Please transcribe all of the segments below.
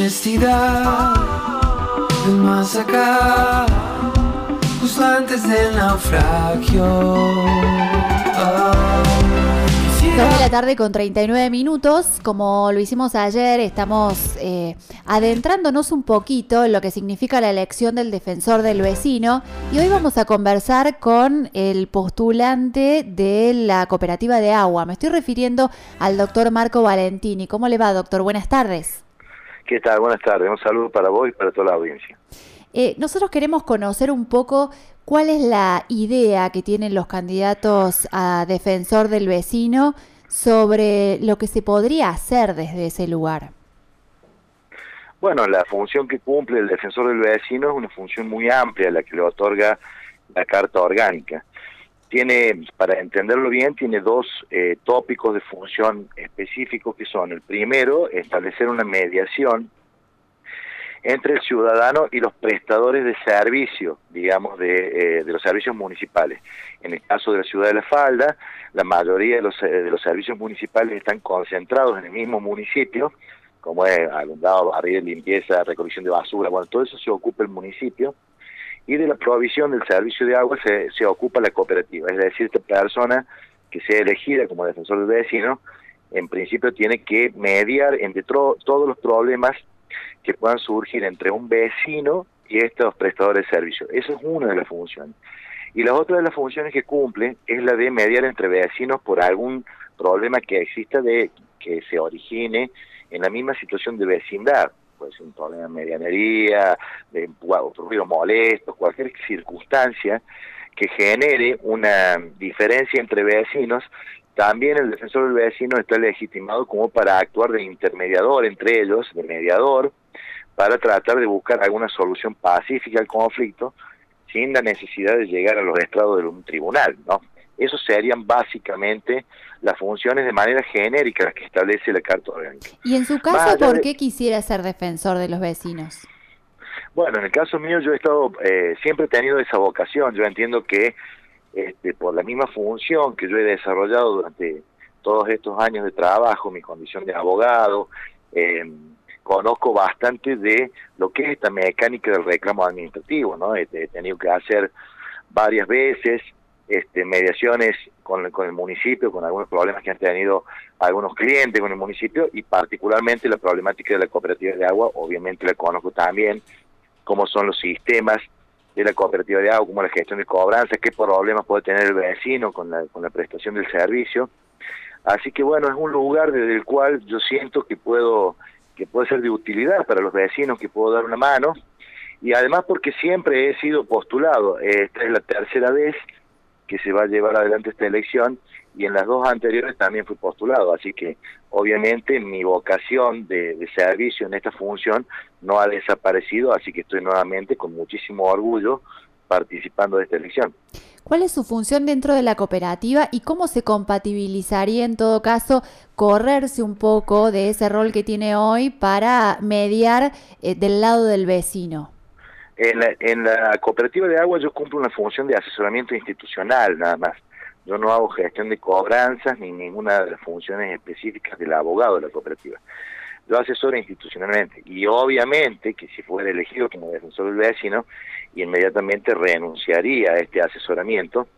honestidad, más acá, justo antes del naufragio. Ah, de la tarde con 39 minutos. Como lo hicimos ayer, estamos eh, adentrándonos un poquito en lo que significa la elección del defensor del vecino. Y hoy vamos a conversar con el postulante de la cooperativa de agua. Me estoy refiriendo al doctor Marco Valentini. ¿Cómo le va, doctor? Buenas tardes. ¿Qué tal? Buenas tardes. Un saludo para vos y para toda la audiencia. Eh, nosotros queremos conocer un poco cuál es la idea que tienen los candidatos a defensor del vecino sobre lo que se podría hacer desde ese lugar. Bueno, la función que cumple el defensor del vecino es una función muy amplia, la que le otorga la Carta Orgánica. Tiene, para entenderlo bien, tiene dos eh, tópicos de función específicos que son, el primero, establecer una mediación entre el ciudadano y los prestadores de servicio, digamos, de, eh, de, los servicios municipales. En el caso de la ciudad de La Falda, la mayoría de los, eh, de los servicios municipales están concentrados en el mismo municipio, como es alumbrado, barrio, limpieza, recolección de basura, bueno, todo eso se ocupa el municipio, y de la provisión del servicio de agua se, se ocupa la cooperativa, es decir, esta persona que sea elegida como defensor del vecino, en principio tiene que mediar entre todos los problemas que puedan surgir entre un vecino y estos prestadores de servicios. Esa es una de las funciones. Y la otra de las funciones que cumple es la de mediar entre vecinos por algún problema que exista de que se origine en la misma situación de vecindad. Puede ser un problema de medianería, de ruido molesto, cualquier circunstancia que genere una diferencia entre vecinos también el defensor del vecino está legitimado como para actuar de intermediador entre ellos, de mediador, para tratar de buscar alguna solución pacífica al conflicto sin la necesidad de llegar a los estrados de un tribunal, ¿no? Esos serían básicamente las funciones de manera genérica que establece la Carta Orgánica. Y en su caso, ¿por qué quisiera ser defensor de los vecinos? Bueno, en el caso mío yo he estado, eh, siempre he tenido esa vocación, yo entiendo que este, por la misma función que yo he desarrollado durante todos estos años de trabajo, mi condición de abogado, eh, conozco bastante de lo que es esta mecánica del reclamo administrativo, ¿no? He, tenido que hacer varias veces este, mediaciones con, con el municipio, con algunos problemas que han tenido algunos clientes con el municipio y particularmente la problemática de la cooperativa de agua, obviamente la conozco también, cómo son los sistemas de la cooperativa de agua, como la gestión de cobranzas, qué problemas puede tener el vecino con la, con la prestación del servicio. Así que bueno, es un lugar desde el cual yo siento que puedo que puede ser de utilidad para los vecinos, que puedo dar una mano, y además porque siempre he sido postulado, esta es la tercera vez que se va a llevar adelante esta elección, y en las dos anteriores también fui postulado, así que obviamente mi vocación de, servicio en esta función no ha desaparecido, así que estoy nuevamente con muchísimo orgullo participando de esta elección. ¿Cuál es su función dentro de la cooperativa y cómo se compatibilizaría en todo caso correrse un poco de ese rol que tiene hoy para mediar eh, del lado del vecino? En la, en la cooperativa de agua yo cumplo una función de asesoramiento institucional nada más yo no hago gestión de cobranzas ni ninguna de las funciones específicas del abogado de la cooperativa. Yo asesoro institucionalmente y obviamente que si fuera elegido como defensor del vecino, inmediatamente renunciaría a este asesoramiento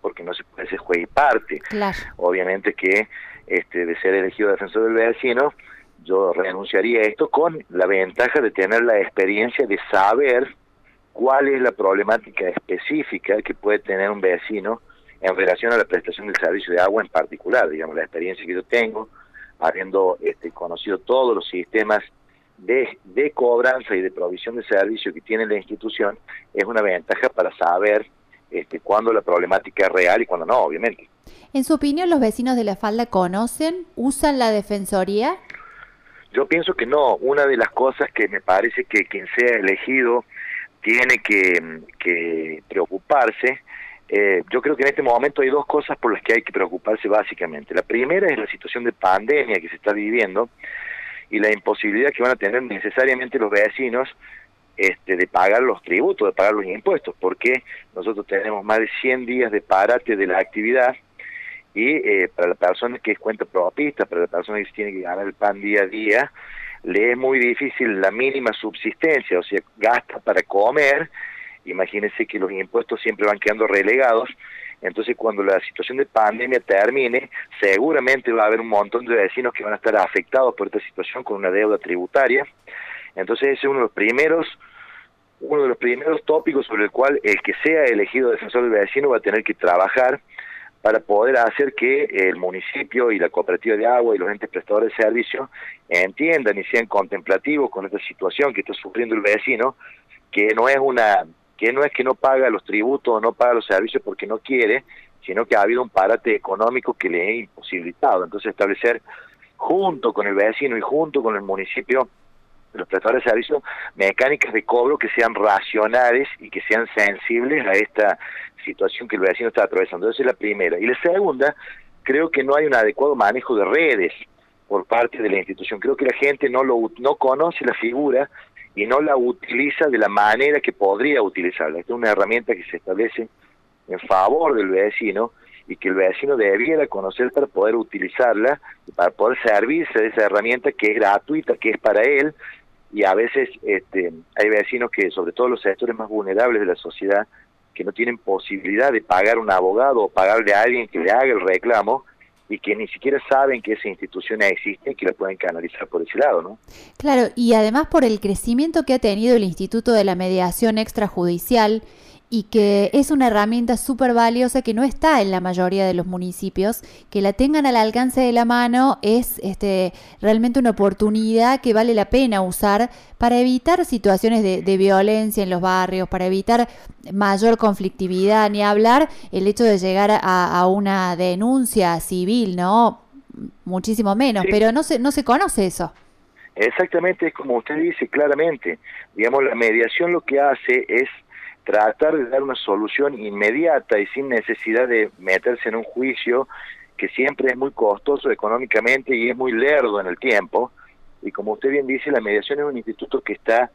porque no se puede ser juez y parte. Claro. Obviamente que este de ser elegido defensor del vecino, yo renunciaría a esto con la ventaja de tener la experiencia de saber cuál es la problemática específica que puede tener un vecino en relación a la prestación del servicio de agua en particular, digamos, la experiencia que yo tengo, habiendo este, conocido todos los sistemas de, de cobranza y de provisión de servicio que tiene la institución, es una ventaja para saber este, cuándo la problemática es real y cuándo no, obviamente. En su opinión, ¿los vecinos de la falda conocen, usan la defensoría? Yo pienso que no. Una de las cosas que me parece que quien sea elegido tiene que, que preocuparse eh, yo creo que en este momento hay dos cosas por las que hay que preocuparse básicamente. La primera es la situación de pandemia que se está viviendo y la imposibilidad que van a tener necesariamente los vecinos este, de pagar los tributos, de pagar los impuestos, porque nosotros tenemos más de 100 días de parate de la actividad y eh, para la persona que es cuenta propista, para la persona que tiene que ganar el pan día a día, le es muy difícil la mínima subsistencia, o sea, gasta para comer, imagínense que los impuestos siempre van quedando relegados, entonces cuando la situación de pandemia termine, seguramente va a haber un montón de vecinos que van a estar afectados por esta situación con una deuda tributaria, entonces ese es uno de los primeros uno de los primeros tópicos sobre el cual el que sea elegido defensor del vecino va a tener que trabajar para poder hacer que el municipio y la cooperativa de agua y los entes prestadores de servicio entiendan y sean contemplativos con esta situación que está sufriendo el vecino, que no es una que no es que no paga los tributos o no paga los servicios porque no quiere, sino que ha habido un parate económico que le ha imposibilitado. Entonces establecer junto con el vecino y junto con el municipio los prestadores de servicios mecánicas de cobro que sean racionales y que sean sensibles a esta situación que el vecino está atravesando. Esa es la primera. Y la segunda, creo que no hay un adecuado manejo de redes por parte de la institución. Creo que la gente no, lo, no conoce la figura y no la utiliza de la manera que podría utilizarla. Esta es una herramienta que se establece en favor del vecino y que el vecino debiera conocer para poder utilizarla, para poder servirse de esa herramienta que es gratuita, que es para él, y a veces este, hay vecinos que, sobre todo los sectores más vulnerables de la sociedad, que no tienen posibilidad de pagar un abogado o pagarle a alguien que le haga el reclamo y que ni siquiera saben que esa institución existe y que la pueden canalizar por ese lado, ¿no? Claro, y además por el crecimiento que ha tenido el Instituto de la Mediación Extrajudicial, y que es una herramienta súper valiosa que no está en la mayoría de los municipios, que la tengan al alcance de la mano es este, realmente una oportunidad que vale la pena usar para evitar situaciones de, violencia en los barrios, para evitar mayor conflictividad, ni hablar el hecho de llegar a, una denuncia civil, ¿no? Muchísimo menos, pero no se, no se conoce eso. Exactamente, es como usted dice claramente. Digamos, la mediación lo que hace es tratar de dar una solución inmediata y sin necesidad de meterse en un juicio que siempre es muy costoso económicamente y es muy lerdo en el tiempo. Y como usted bien dice, la mediación es un instituto que está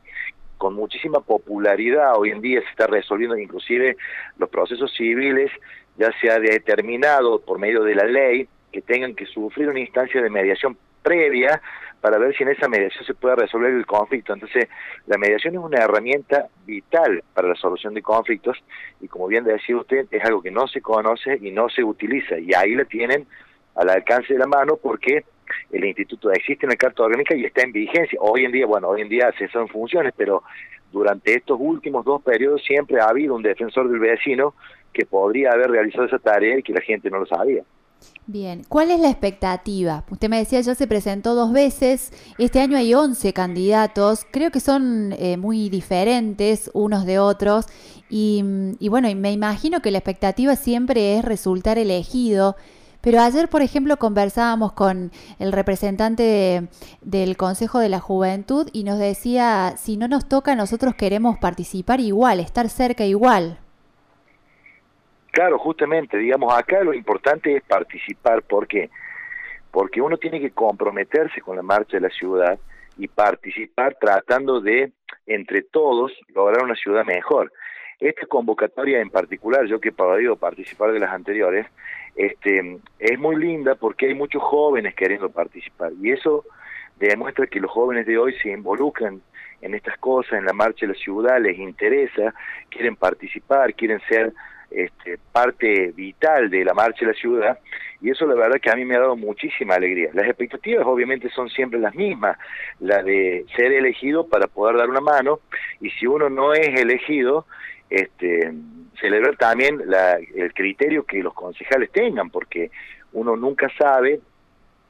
con muchísima popularidad. Hoy en día se está resolviendo inclusive los procesos civiles, ya se ha determinado por medio de la ley que tengan que sufrir una instancia de mediación previa para ver si en esa mediación se puede resolver el conflicto. Entonces, la mediación es una herramienta vital para la solución de conflictos y como bien decía usted, es algo que no se conoce y no se utiliza y ahí la tienen al alcance de la mano porque el instituto existe en la Carta Orgánica y está en vigencia. Hoy en día, bueno, hoy en día se son funciones, pero durante estos últimos dos periodos siempre ha habido un defensor del vecino que podría haber realizado esa tarea y que la gente no lo sabía. Bien, ¿cuál es la expectativa? Usted me decía, ya se presentó dos veces, este año hay 11 candidatos, creo que son eh, muy diferentes unos de otros y, y bueno, me imagino que la expectativa siempre es resultar elegido. Pero ayer, por ejemplo, conversábamos con el representante del Consejo de la Juventud y nos decía, si no nos toca, nosotros queremos participar igual, estar cerca igual. Claro, justamente, digamos, acá lo importante es participar, ¿por qué? Porque uno tiene que comprometerse con la marcha de la ciudad y participar tratando de, entre todos, lograr una ciudad mejor. Esta convocatoria en particular, yo que he podido participar de las anteriores, este, es muy linda porque hay muchos jóvenes queriendo participar y eso demuestra que los jóvenes de hoy se involucran en estas cosas, en la marcha de la ciudad, les interesa, quieren participar, quieren ser este, parte vital de la marcha de la ciudad y eso la verdad que a mí me ha dado muchísima alegría. Las expectativas obviamente son siempre las mismas, la de ser elegido para poder dar una mano y si uno no es elegido, este, celebrar también el criterio que los concejales tengan, porque uno nunca sabe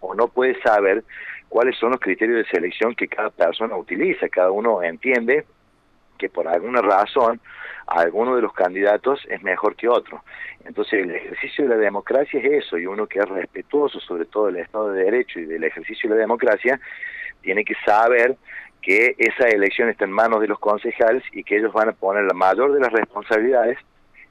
o no puede saber cuáles son los criterios de selección que cada persona utiliza, cada uno entiende que por alguna razón alguno de los candidatos es mejor que otro. Entonces el ejercicio de la democracia es eso, y uno que es respetuoso sobre todo del Estado de Derecho y del ejercicio de la democracia, tiene que saber que esa elección está en manos de los concejales y que ellos van a poner la mayor de las responsabilidades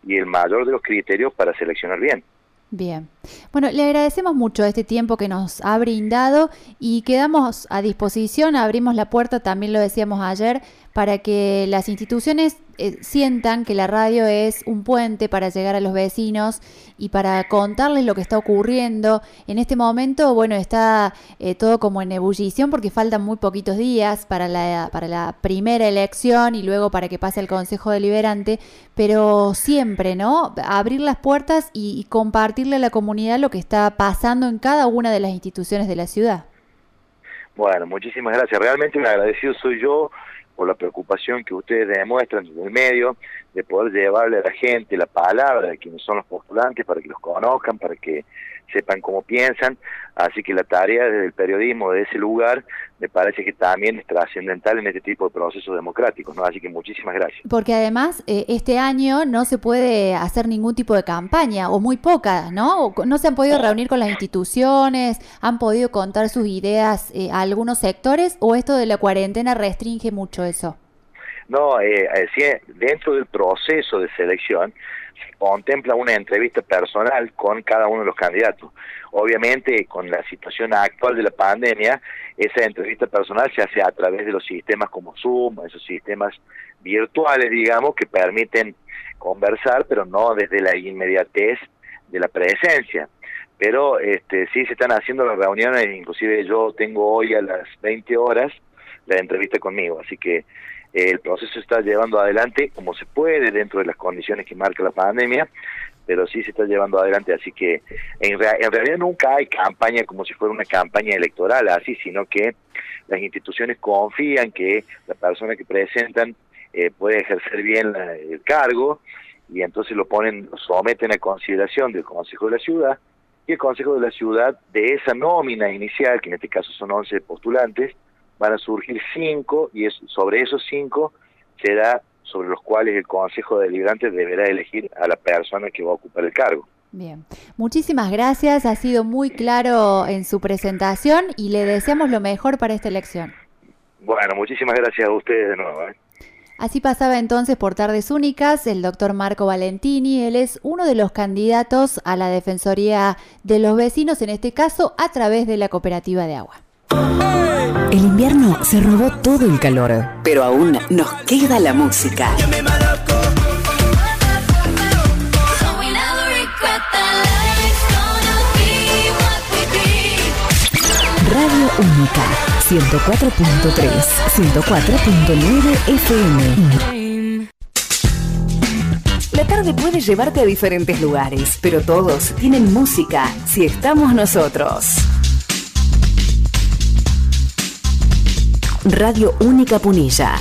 y el mayor de los criterios para seleccionar bien. Bien. Bueno, le agradecemos mucho este tiempo que nos ha brindado y quedamos a disposición, abrimos la puerta, también lo decíamos ayer, para que las instituciones eh, sientan que la radio es un puente para llegar a los vecinos y para contarles lo que está ocurriendo. En este momento, bueno, está eh, todo como en ebullición porque faltan muy poquitos días para la, para la primera elección y luego para que pase el Consejo Deliberante, pero siempre, ¿no? Abrir las puertas y, y compartirle a la comunidad lo que está pasando en cada una de las instituciones de la ciudad. Bueno, muchísimas gracias. Realmente agradecido soy yo por la preocupación que ustedes demuestran desde el medio de poder llevarle a la gente la palabra de quienes son los postulantes para que los conozcan, para que sepan cómo piensan. Así que la tarea desde el periodismo de ese lugar me parece que también es trascendental en este tipo de procesos democráticos. ¿no? Así que muchísimas gracias. Porque además eh, este año no se puede hacer ningún tipo de campaña, o muy poca, ¿no? No se han podido reunir con las instituciones, han podido contar sus ideas eh, a algunos sectores, o esto de la cuarentena restringe mucho eso. No, eh, dentro del proceso de selección contempla una entrevista personal con cada uno de los candidatos. Obviamente, con la situación actual de la pandemia, esa entrevista personal se hace a través de los sistemas como Zoom, esos sistemas virtuales, digamos, que permiten conversar, pero no desde la inmediatez de la presencia. Pero este, sí se están haciendo las reuniones, inclusive yo tengo hoy a las 20 horas la entrevista conmigo, así que el proceso se está llevando adelante como se puede dentro de las condiciones que marca la pandemia, pero sí se está llevando adelante, así que en, realidad nunca hay campaña como si fuera una campaña electoral así, sino que las instituciones confían que la persona que presentan eh, puede ejercer bien el cargo y entonces lo ponen, lo someten a consideración del Consejo de la Ciudad y el Consejo de la Ciudad de esa nómina inicial, que en este caso son 11 postulantes, van a surgir cinco y es, sobre esos cinco será sobre los cuales el Consejo Deliberante deberá elegir a la persona que va a ocupar el cargo. Bien, muchísimas gracias, ha sido muy claro en su presentación y le deseamos lo mejor para esta elección. Bueno, muchísimas gracias a ustedes de nuevo. ¿eh? Así pasaba entonces por Tardes Únicas el doctor Marco Valentini. Él es uno de los candidatos a la Defensoría de los Vecinos, en este caso a través de la Cooperativa de Agua. El invierno se robó todo el calor, pero aún nos queda la música. Radio Única, 104.3, 104.9 FM. La tarde puede llevarte a diferentes lugares, pero todos tienen música si estamos nosotros. Radio Única Punilla.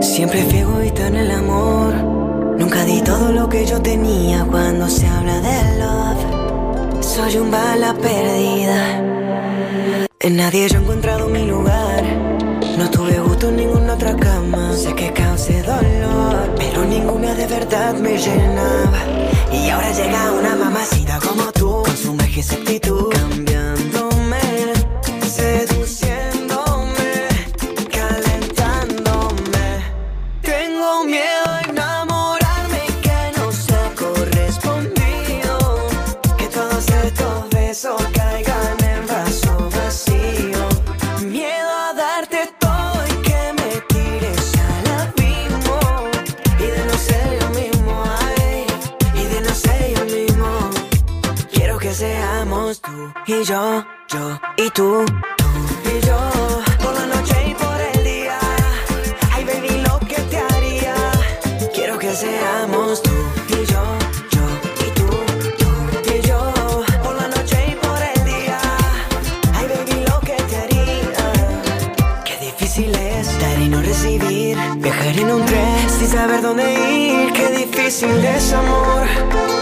Siempre fui egoísta en el amor. Nunca di todo lo que yo tenía cuando se habla de love. Soy un bala perdida. En nadie yo he encontrado mi lugar. No gusto en ninguna otra cama. Sé que cause dolor, pero ninguna de verdad me llenaba. Y ahora llega una mamacita como tú, con su magia y actitud, cambiándome, seamos tú y yo, yo y tú, tú y yo. Qué difícil es amor.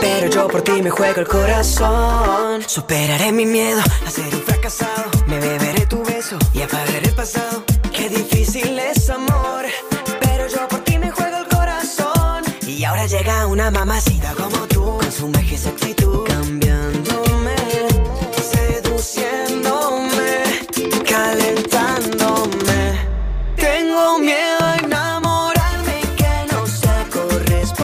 Pero yo por ti me juego el corazón. Superaré mi miedo a ser un fracasado. Me beberé tu beso y apagaré el pasado. Qué difícil es amor. Pero yo por ti me juego el corazón. Y ahora llega una mamacita como tú. Con su magia actitud.